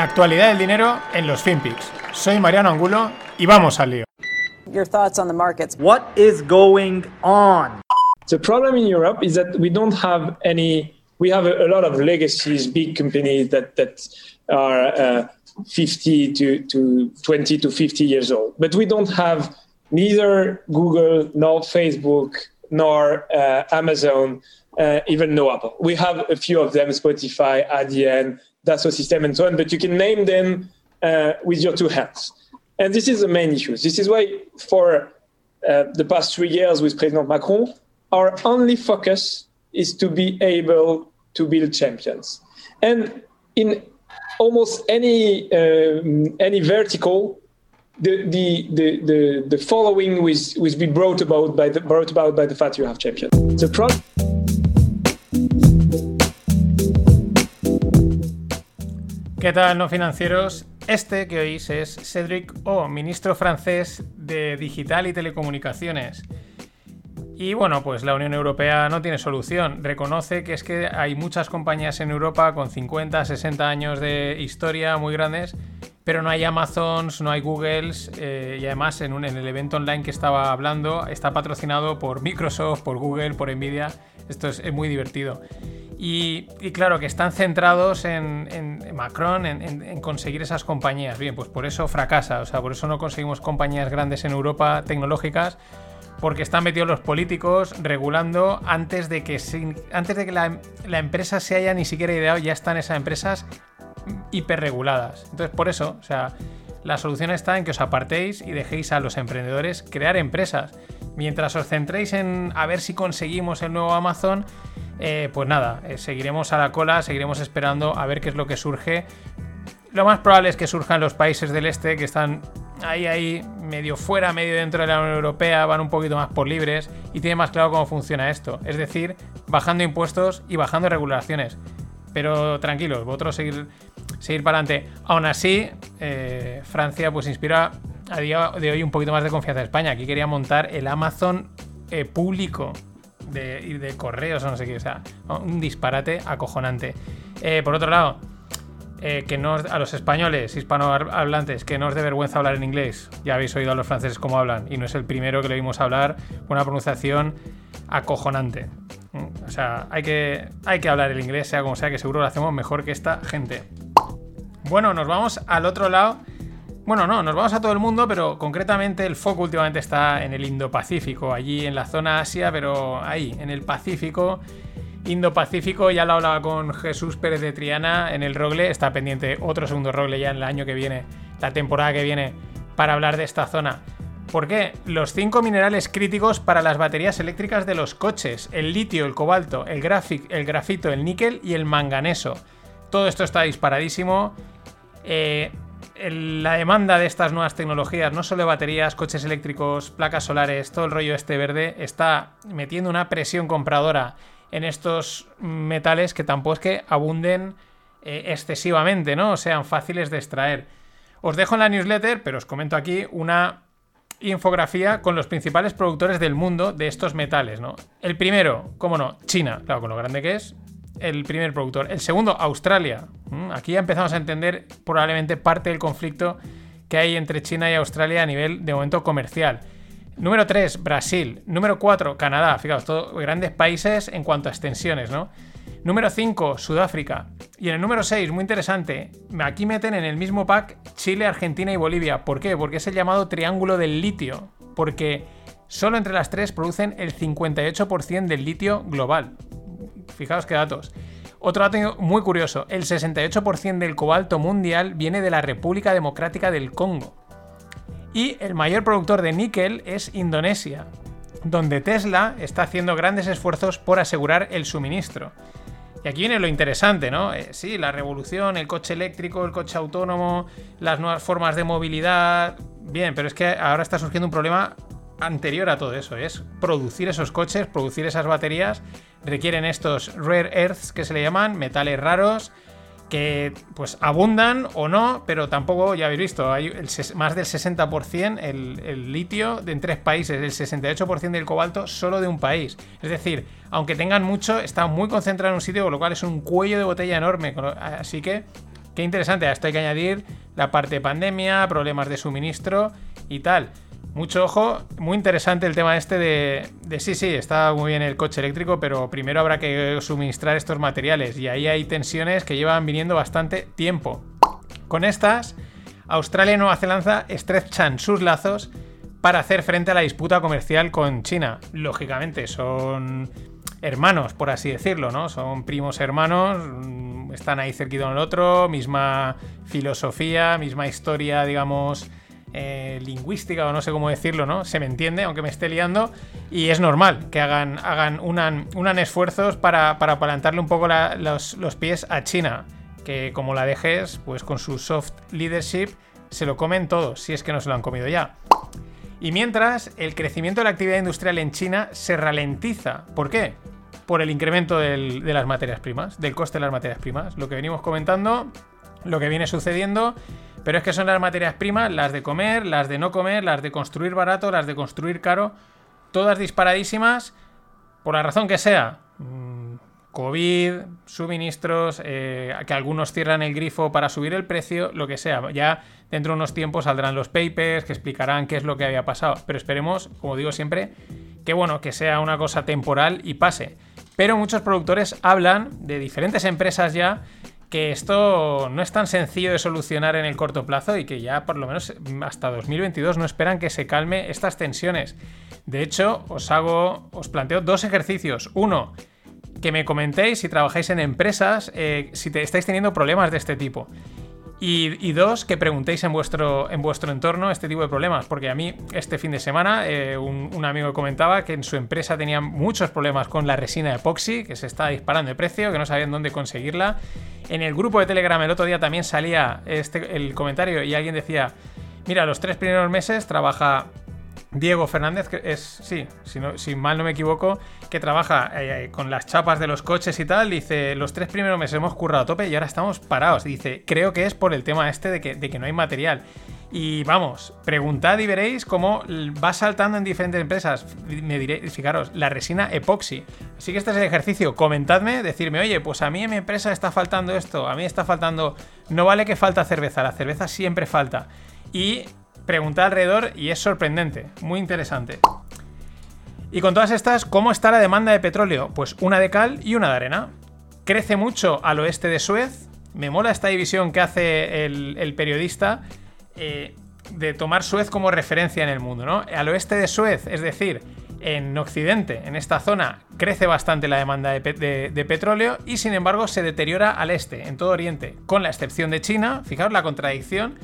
La actualidad del dinero en los FinPix. Soy Mariano Angulo y vamos al lío. Your thoughts on the markets. What is going on? The problem in Europe is that we don't have any. We have a, a lot of legacies, big companies that that are uh, 50 to, to 20 to 50 years old, but we don't have neither Google nor Facebook nor uh, Amazon, uh, even no Apple. We have a few of them: Spotify, ADN, Dassault System, and so on. But you can name them uh, with your two hands. And this is the main issue. This is why, for uh, the past three years with President Macron, our only focus is to be able to build champions. And in almost any um, any vertical, the, the, the, the, the following will, will be brought about by the brought about by the fact you have champions. The problem. ¿Qué tal, no financieros? Este que oís es Cédric O, ministro francés de Digital y Telecomunicaciones. Y bueno, pues la Unión Europea no tiene solución. Reconoce que es que hay muchas compañías en Europa con 50, 60 años de historia muy grandes, pero no hay Amazons, no hay Googles, eh, y además en, el evento online que estaba hablando está patrocinado por Microsoft, por Google, por Nvidia. Esto es, es muy divertido. Y, claro, que están centrados en, Macron, en, en, conseguir esas compañías. Bien, pues por eso fracasa, o sea, por eso no conseguimos compañías grandes en Europa tecnológicas, porque están metidos los políticos regulando antes de que, antes de que la, la empresa se haya ni siquiera ideado, ya están esas empresas hiperreguladas. Entonces, por eso, o sea, la solución está en que os apartéis y dejéis a los emprendedores crear empresas. Mientras os centréis en a ver si conseguimos el nuevo Amazon, eh, pues nada, eh, seguiremos a la cola, seguiremos esperando a ver qué es lo que surge. Lo más probable es que surjan los países del este que están ahí, ahí, medio fuera, medio dentro de la Unión Europea, van un poquito más por libres y tienen más claro cómo funciona esto. Es decir, bajando impuestos y bajando regulaciones. Pero tranquilos, vosotros seguir, seguir para adelante. Aún así, eh, Francia pues inspira a día de hoy un poquito más de confianza en España. Aquí quería montar el Amazon público de, de correos o no sé qué. O sea, un disparate acojonante. Eh, por otro lado, eh, que no a los españoles hispanohablantes que no os dé vergüenza hablar en inglés. Ya habéis oído a los franceses cómo hablan y no es el primero que le oímos hablar una pronunciación acojonante. O sea, hay que, hay que hablar el inglés, sea como sea, que seguro lo hacemos mejor que esta gente. Bueno, nos vamos al otro lado. Bueno, no, nos vamos a todo el mundo, pero concretamente el foco últimamente está en el Indo-Pacífico, allí en la zona Asia, pero ahí, en el Pacífico. Indo-Pacífico, ya lo hablaba con Jesús Pérez de Triana en el Rogle, está pendiente otro segundo Rogle ya en el año que viene, la temporada que viene, para hablar de esta zona. ¿Por qué? Los cinco minerales críticos para las baterías eléctricas de los coches, el litio, el cobalto, el, el grafito, el níquel y el manganeso. Todo esto está disparadísimo. Eh, la demanda de estas nuevas tecnologías, no solo baterías, coches eléctricos, placas solares, todo el rollo este verde, está metiendo una presión compradora en estos metales que tampoco es que abunden eh, excesivamente, ¿no? O sean fáciles de extraer. Os dejo en la newsletter, pero os comento aquí una infografía con los principales productores del mundo de estos metales, ¿no? El primero, cómo no, China, claro, con lo grande que es, el primer productor. El segundo, Australia. Mm, aquí ya empezamos a entender probablemente parte del conflicto que hay entre China y Australia a nivel de momento comercial. Número 3, Brasil. Número 4, Canadá. Fijaos, todos grandes países en cuanto a extensiones, ¿no? Número 5, Sudáfrica. Y en el número 6, muy interesante, aquí meten en el mismo pack Chile, Argentina y Bolivia. ¿Por qué? Porque es el llamado triángulo del litio. Porque solo entre las tres producen el 58% del litio global. Fijaos qué datos. Otro dato muy curioso, el 68% del cobalto mundial viene de la República Democrática del Congo. Y el mayor productor de níquel es Indonesia, donde Tesla está haciendo grandes esfuerzos por asegurar el suministro. Y aquí viene lo interesante, ¿no? Eh, sí, la revolución, el coche eléctrico, el coche autónomo, las nuevas formas de movilidad. Bien, pero es que ahora está surgiendo un problema anterior a todo eso, es producir esos coches, producir esas baterías, requieren estos rare earths que se le llaman, metales raros, que pues abundan o no, pero tampoco, ya habéis visto, hay más del 60% el, litio de en tres países, el 68% del cobalto solo de un país. Es decir, aunque tengan mucho, está muy concentrado en un sitio, con lo cual es un cuello de botella enorme. Así que, qué interesante. A esto hay que añadir la parte de pandemia, problemas de suministro y tal. Mucho ojo, muy interesante el tema este de, de, sí, sí, está muy bien el coche eléctrico, pero primero habrá que suministrar estos materiales y ahí hay tensiones que llevan viniendo bastante tiempo. Con estas, Australia y Nueva Zelanda estrechan sus lazos para hacer frente a la disputa comercial con China. Lógicamente, son hermanos, por así decirlo, ¿no? Son primos hermanos, están ahí cerquita del otro, misma filosofía, misma historia, digamos, eh, lingüística o no sé cómo decirlo, ¿no? Se me entiende, aunque me esté liando, y es normal que hagan, hagan unan, unan esfuerzos para, para un poco los, los, pies a China, que como la dejes, pues con su soft leadership se lo comen todos, si es que no se lo han comido ya. Y mientras, el crecimiento de la actividad industrial en China se ralentiza. ¿Por qué? Por el incremento de las materias primas, del coste de las materias primas. Lo que venimos comentando, lo que viene sucediendo pero es que son las materias primas, las de comer, las de no comer, las de construir barato, las de construir caro, todas disparadísimas, por la razón que sea. Mm, COVID, suministros, eh, que algunos cierran el grifo para subir el precio, lo que sea. Ya dentro de unos tiempos saldrán los papers que explicarán qué es lo que había pasado. Pero esperemos, como digo siempre, que bueno, que sea una cosa temporal y pase. Pero muchos productores hablan de diferentes empresas ya que esto no es tan sencillo de solucionar en el corto plazo y que ya por lo menos hasta 2022 no esperan que se calme estas tensiones. De hecho, os hago, os planteo dos ejercicios. Uno, que me comentéis si trabajáis en empresas, eh, si estáis teniendo problemas de este tipo. Y, dos, que preguntéis en vuestro, en vuestro entorno este tipo de problemas. Porque a mí, este fin de semana, eh, un, amigo comentaba que en su empresa tenían muchos problemas con la resina epoxi, que se está disparando de precio, que no sabían dónde conseguirla. En el grupo de Telegram el otro día también salía este, el comentario y alguien decía: Mira, los tres primeros meses trabaja Diego Fernández, que es, sí, si, mal no me equivoco, que trabaja eh, con las chapas de los coches y tal, dice, los tres primeros meses hemos currado a tope y ahora estamos parados. Dice, creo que es por el tema este de que, de que no hay material. Y vamos, preguntad y veréis cómo va saltando en diferentes empresas. Me diréis, fijaros, la resina epoxi. Así que este es el ejercicio. Comentadme, decirme, oye, pues a mí en mi empresa está faltando esto, a mí está faltando. No vale que falta cerveza, la cerveza siempre falta. Y pregunta alrededor y es sorprendente, muy interesante. Y con todas estas, ¿cómo está la demanda de petróleo? Pues una de cal y una de arena. Crece mucho al oeste de Suez. Me mola esta división que hace el, periodista eh, de tomar Suez como referencia en el mundo, ¿no? Al oeste de Suez, es decir, en Occidente, en esta zona, crece bastante la demanda de, de, petróleo y sin embargo se deteriora al este, en todo Oriente, con la excepción de China, fijaos la contradicción,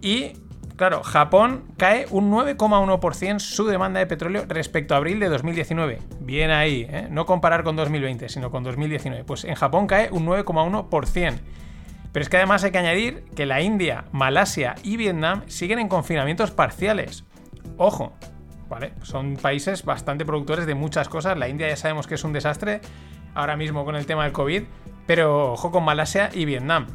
y Claro, Japón cae un 9,1% su demanda de petróleo respecto a abril de 2019. Bien ahí, ¿eh? no comparar con 2020, sino con 2019. Pues en Japón cae un 9,1%. Pero es que además hay que añadir que la India, Malasia y Vietnam siguen en confinamientos parciales. Ojo, ¿vale? Son países bastante productores de muchas cosas. La India ya sabemos que es un desastre ahora mismo con el tema del COVID, pero ojo con Malasia y Vietnam.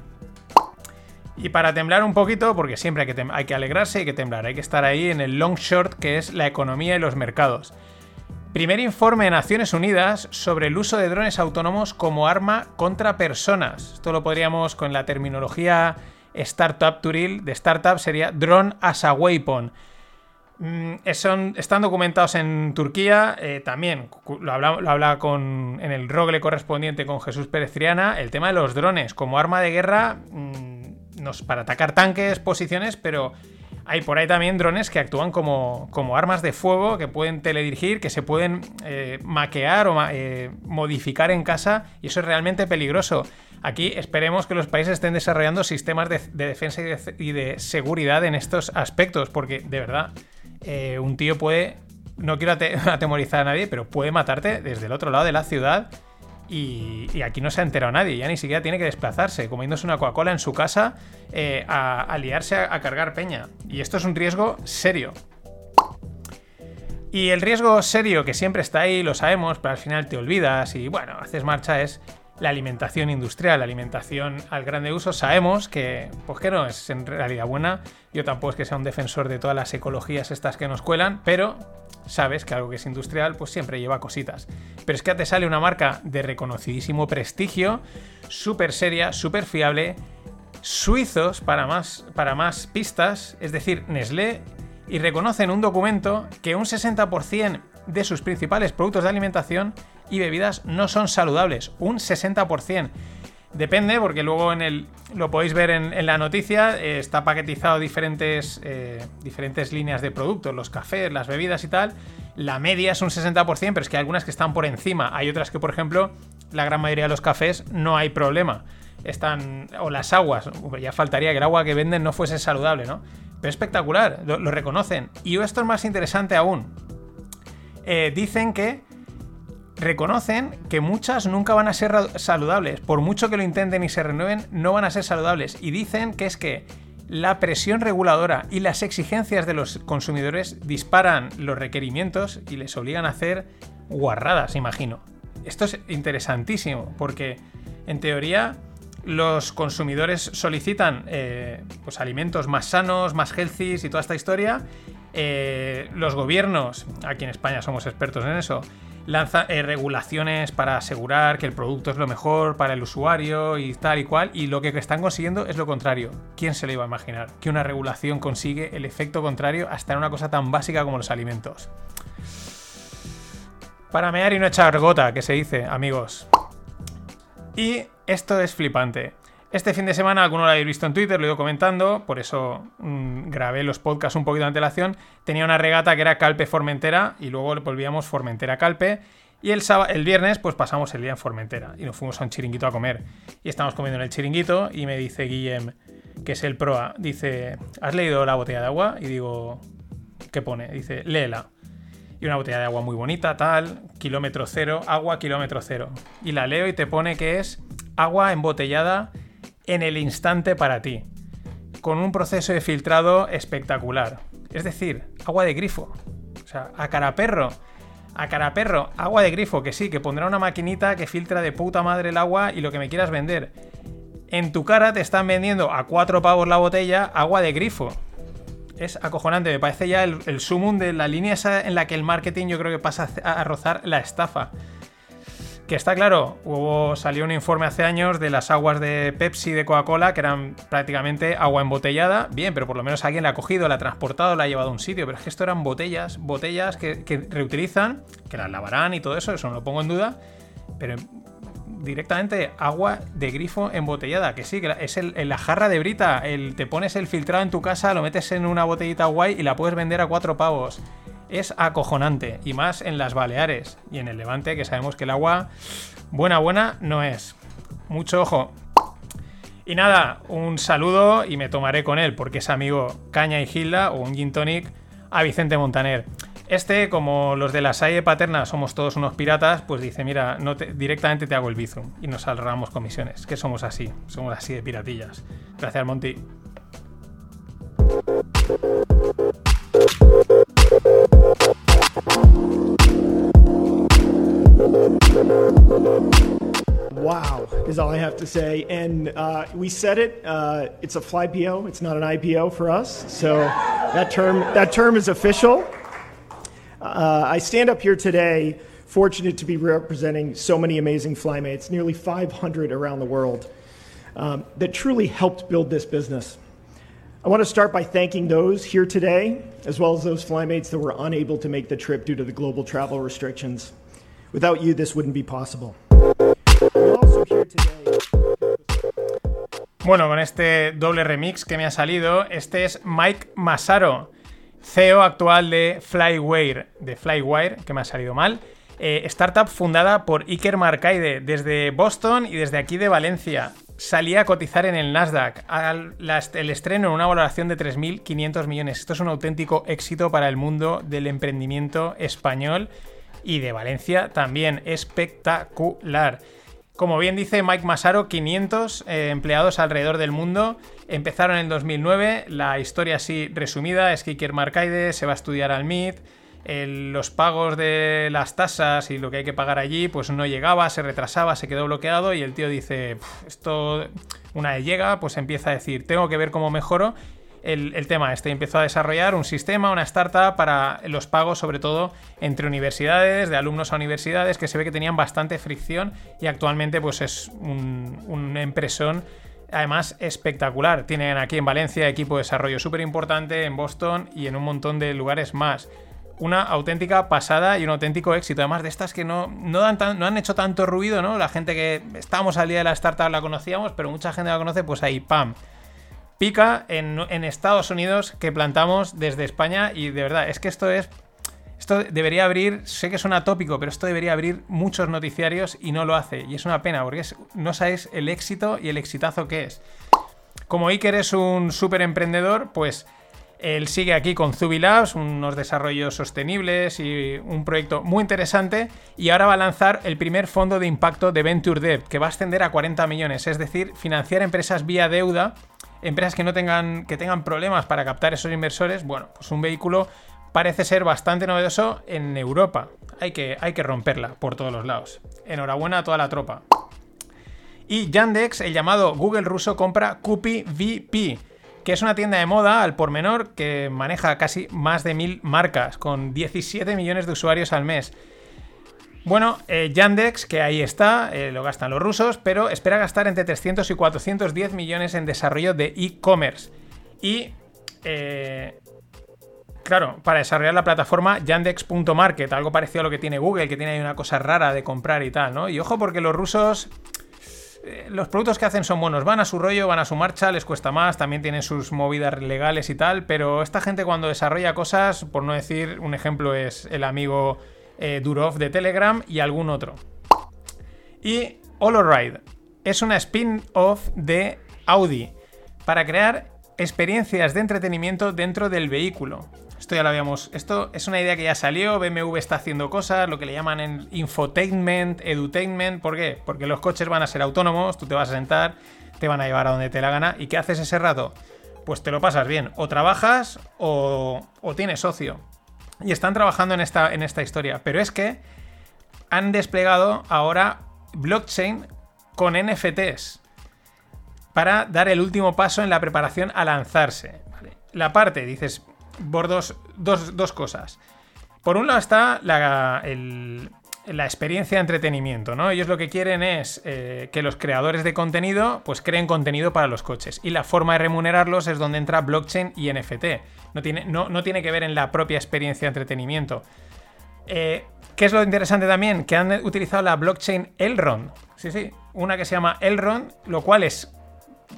Y para temblar un poquito, porque siempre hay que, hay que alegrarse hay que temblar, hay que estar ahí en el long short que es la economía y los mercados. Primer informe de Naciones Unidas sobre el uso de drones autónomos como arma contra personas. Esto lo podríamos con la terminología startup turil de startup sería drone as a weapon. Mm, están documentados en Turquía, eh, también lo habla, con, en el rogle correspondiente con Jesús Pérez Triana, el tema de los drones como arma de guerra. Mm, para atacar tanques, posiciones, pero hay por ahí también drones que actúan como, como armas de fuego, que pueden teledirigir, que se pueden eh, maquear o eh, modificar en casa, y eso es realmente peligroso. Aquí esperemos que los países estén desarrollando sistemas de, defensa y de, seguridad en estos aspectos, porque de verdad, eh, un tío puede, no quiero atemorizar a nadie, pero puede matarte desde el otro lado de la ciudad y, aquí no se ha enterado nadie, ya ni siquiera tiene que desplazarse, comiéndose una Coca-Cola en su casa eh, a, liarse a, cargar peña. Y esto es un riesgo serio. Y el riesgo serio que siempre está ahí, lo sabemos, pero al final te olvidas y bueno, haces marcha es la alimentación industrial, la alimentación al grande uso. Sabemos que, pues que no es en realidad buena. Yo tampoco es que sea un defensor de todas las ecologías estas que nos cuelan, pero sabes que algo que es industrial pues siempre lleva cositas. Pero es que te sale una marca de reconocidísimo prestigio, súper seria, súper fiable, suizos para más, para más pistas, es decir, Nestlé, y reconocen un documento que un 60% de sus principales productos de alimentación y bebidas no son saludables. Un 60%. Depende, porque luego en el, lo podéis ver en, la noticia, eh, está paquetizado diferentes, eh, diferentes líneas de productos, los cafés, las bebidas y tal. La media es un 60%, pero es que hay algunas que están por encima. Hay otras que, por ejemplo, la gran mayoría de los cafés no hay problema. Están. O las aguas. Ya faltaría que el agua que venden no fuese saludable, ¿no? Pero espectacular, lo, reconocen. Y esto es más interesante aún. Eh, dicen que reconocen que muchas nunca van a ser saludables. Por mucho que lo intenten y se renueven, no van a ser saludables. Y dicen que es que la presión reguladora y las exigencias de los consumidores disparan los requerimientos y les obligan a hacer guarradas, imagino. Esto es interesantísimo porque, en teoría, los consumidores solicitan eh, pues, alimentos más sanos, más healthy y toda esta historia. Eh, los gobiernos, aquí en España somos expertos en eso, lanza eh, regulaciones para asegurar que el producto es lo mejor para el usuario y tal y cual, y lo que están consiguiendo es lo contrario. ¿Quién se lo iba a imaginar? Que una regulación consigue el efecto contrario hasta en una cosa tan básica como los alimentos. Para mear y no echar gota, que se dice, amigos. Y esto es flipante. Este fin de semana, alguno lo habéis visto en Twitter, lo he ido comentando, por eso mm, grabé los podcasts un poquito de antelación. Tenía una regata que era Calpe Formentera y luego volvíamos Formentera Calpe. Y el, el viernes, pues pasamos el día en Formentera y nos fuimos a un chiringuito a comer. Y estamos comiendo en el chiringuito y me dice Guillem, que es el proa, dice, ¿has leído la botella de agua? Y digo, ¿qué pone? Dice, léela. Y una botella de agua muy bonita, tal, kilómetro cero, agua kilómetro cero. Y la leo y te pone que es agua embotellada en el instante para ti, con un proceso de filtrado espectacular. Es decir, agua de grifo. O sea, a cara perro. A cara perro, agua de grifo, que sí, que pondrá una maquinita que filtra de puta madre el agua y lo que me quieras vender. En tu cara te están vendiendo a cuatro pavos la botella agua de grifo. Es acojonante, me parece ya el, el sumum de la línea esa en la que el marketing yo creo que pasa a rozar la estafa. Que está claro, hubo, salió un informe hace años de las aguas de Pepsi de Coca-Cola que eran prácticamente agua embotellada. Bien, pero por lo menos alguien la ha cogido, la ha transportado, la ha llevado a un sitio. Pero es que esto eran botellas, botellas que, reutilizan, que las lavarán y todo eso, eso no lo pongo en duda. Pero directamente agua de grifo embotellada, que sí, que es el, la jarra de brita, el, te pones el filtrado en tu casa, lo metes en una botellita guay y la puedes vender a cuatro pavos es acojonante, y más en las Baleares y en el Levante, que sabemos que el agua buena, buena no es. Mucho ojo. Y nada, un saludo y me tomaré con él, porque es amigo Caña y Gilda, o un gin tonic, a Vicente Montaner. Este, como los de la Salle Paterna somos todos unos piratas, pues dice, mira, no directamente te hago el bizum y nos ahorramos comisiones, que somos así, somos así de piratillas. Gracias, Monty. Is all I have to say. And uh, we said it. Uh, it's a fly PO. It's not an IPO for us. So that term that term is official. Uh, I stand up here today, fortunate to be representing so many amazing flymates, nearly 500 around the world, um, that truly helped build this business. I want to start by thanking those here today, as well as those flymates that were unable to make the trip due to the global travel restrictions. Without you, this wouldn't be possible. Bueno, con este doble remix que me ha salido, este es Mike Masaro, CEO actual de Flywire, de Flywire, que me ha salido mal. Eh, startup fundada por Iker Marcaide desde Boston y desde aquí de Valencia. Salía a cotizar en el Nasdaq. el estreno en una valoración de 3.500 millones. Esto es un auténtico éxito para el mundo del emprendimiento español y de Valencia también. Espectacular. Como bien dice Mike Masaro, 500 eh, empleados alrededor del mundo. Empezaron en el 2009. La historia así resumida es que Iker Marcaide se va a estudiar al MIT. los pagos de las tasas y lo que hay que pagar allí, pues no llegaba, se retrasaba, se quedó bloqueado y el tío dice, esto una vez llega, pues empieza a decir, tengo que ver cómo mejoro el, tema este. Empezó a desarrollar un sistema, una startup para los pagos, sobre todo entre universidades, de alumnos a universidades, que se ve que tenían bastante fricción y actualmente pues es un, un Además, espectacular. Tienen aquí en Valencia equipo de desarrollo súper importante, en Boston y en un montón de lugares más. Una auténtica pasada y un auténtico éxito. Además de estas que no, no, dan no han hecho tanto ruido, ¿no? La gente que estábamos al día de la startup la conocíamos, pero mucha gente la conoce, pues ahí, pam. Pica en, Estados Unidos que plantamos desde España y de verdad, es que esto es esto debería abrir, sé que suena tópico, pero esto debería abrir muchos noticiarios y no lo hace. Y es una pena, porque no sabéis el éxito y el exitazo que es. Como Iker es un súper emprendedor, pues él sigue aquí con Zubi Labs, unos desarrollos sostenibles y un proyecto muy interesante. Y ahora va a lanzar el primer fondo de impacto de Venture Debt, que va a ascender a 40 millones, es decir, financiar empresas vía deuda, empresas que no tengan, que tengan problemas para captar esos inversores. Bueno, pues un vehículo parece ser bastante novedoso en Europa. Hay que, hay que romperla por todos los lados. Enhorabuena a toda la tropa. Y Yandex, el llamado Google ruso, compra Kupi VP, que es una tienda de moda al por menor que maneja casi más de mil marcas, con 17 millones de usuarios al mes. Bueno, eh, Yandex, que ahí está, eh, lo gastan los rusos, pero espera gastar entre 300 y 410 millones en desarrollo de e-commerce. Y, eh, claro, para desarrollar la plataforma Yandex.market, algo parecido a lo que tiene Google, que tiene ahí una cosa rara de comprar y tal, ¿no? Y ojo porque los rusos los productos que hacen son buenos, van a su rollo, van a su marcha, les cuesta más, también tienen sus movidas legales y tal, pero esta gente cuando desarrolla cosas, por no decir, un ejemplo es el amigo eh, Durov de Telegram y algún otro. Y Holoride es una spin-off de Audi para crear experiencias de entretenimiento dentro del vehículo. Esto ya lo habíamos. Esto es una idea que ya salió. BMW está haciendo cosas, lo que le llaman en infotainment, edutainment. ¿Por qué? Porque los coches van a ser autónomos, tú te vas a sentar, te van a llevar a donde te la gana. ¿Y qué haces ese rato? Pues te lo pasas bien. O trabajas o tienes socio. Y están trabajando en esta, en esta historia. Pero es que han desplegado ahora blockchain con NFTs para dar el último paso en la preparación a lanzarse. La parte, dices, por dos, dos- dos cosas. Por un lado está la, el- la experiencia de entretenimiento, ¿no? Ellos lo que quieren es eh, que los creadores de contenido pues creen contenido para los coches. Y la forma de remunerarlos es donde entra blockchain y NFT. No tiene, no, no tiene que ver en la propia experiencia de entretenimiento. Eh, ¿Qué es lo interesante también? Que han utilizado la blockchain Elrond. Sí, sí, una que se llama Elrond, lo cual es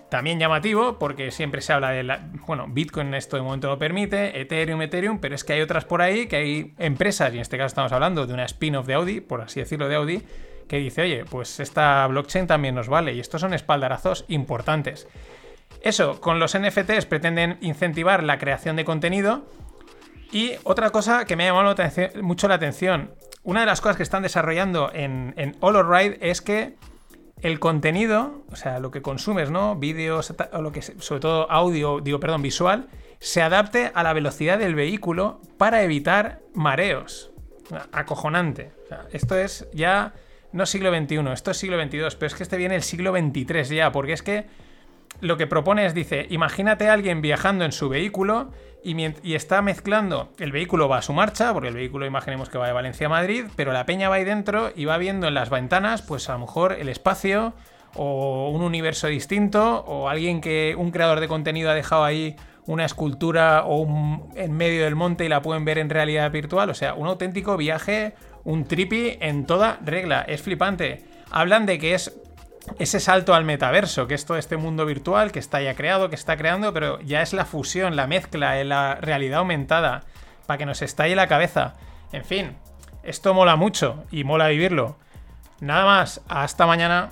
también llamativo porque siempre se habla de la... Bueno, Bitcoin esto de momento lo permite, Ethereum, Ethereum, pero es que hay otras por ahí, que hay empresas, y en este caso estamos hablando de una spin-off de Audi, por así decirlo, de Audi, que dice, oye, pues esta blockchain también nos vale, y estos son espaldarazos importantes. Eso, con los NFTs pretenden incentivar la creación de contenido. Y otra cosa que me ha llamado mucho la atención, una de las cosas que están desarrollando en, en Holoride es que el contenido, o sea, lo que consumes, ¿no? Vídeos, o lo que sobre todo audio, digo, perdón, visual, se adapte a la velocidad del vehículo para evitar mareos. Acojonante. O sea, esto es ya no siglo XXI, esto es siglo XXII, pero es que este viene el siglo XXIII ya, porque es que lo que propone es, dice, imagínate a alguien viajando en su vehículo y, está mezclando, el vehículo va a su marcha, porque el vehículo imaginemos que va de Valencia a Madrid, pero la peña va ahí dentro y va viendo en las ventanas, pues a lo mejor el espacio o un universo distinto o alguien que un creador de contenido ha dejado ahí una escultura o un- en medio del monte y la pueden ver en realidad virtual, o sea, un auténtico viaje, un trippy en toda regla, es flipante. Hablan de que es ese salto al metaverso, que es todo este mundo virtual que está ya creado, que está creando, pero ya es la fusión, la mezcla, en la realidad aumentada, para que nos estalle la cabeza. En fin, esto mola mucho y mola vivirlo. Nada más, hasta mañana.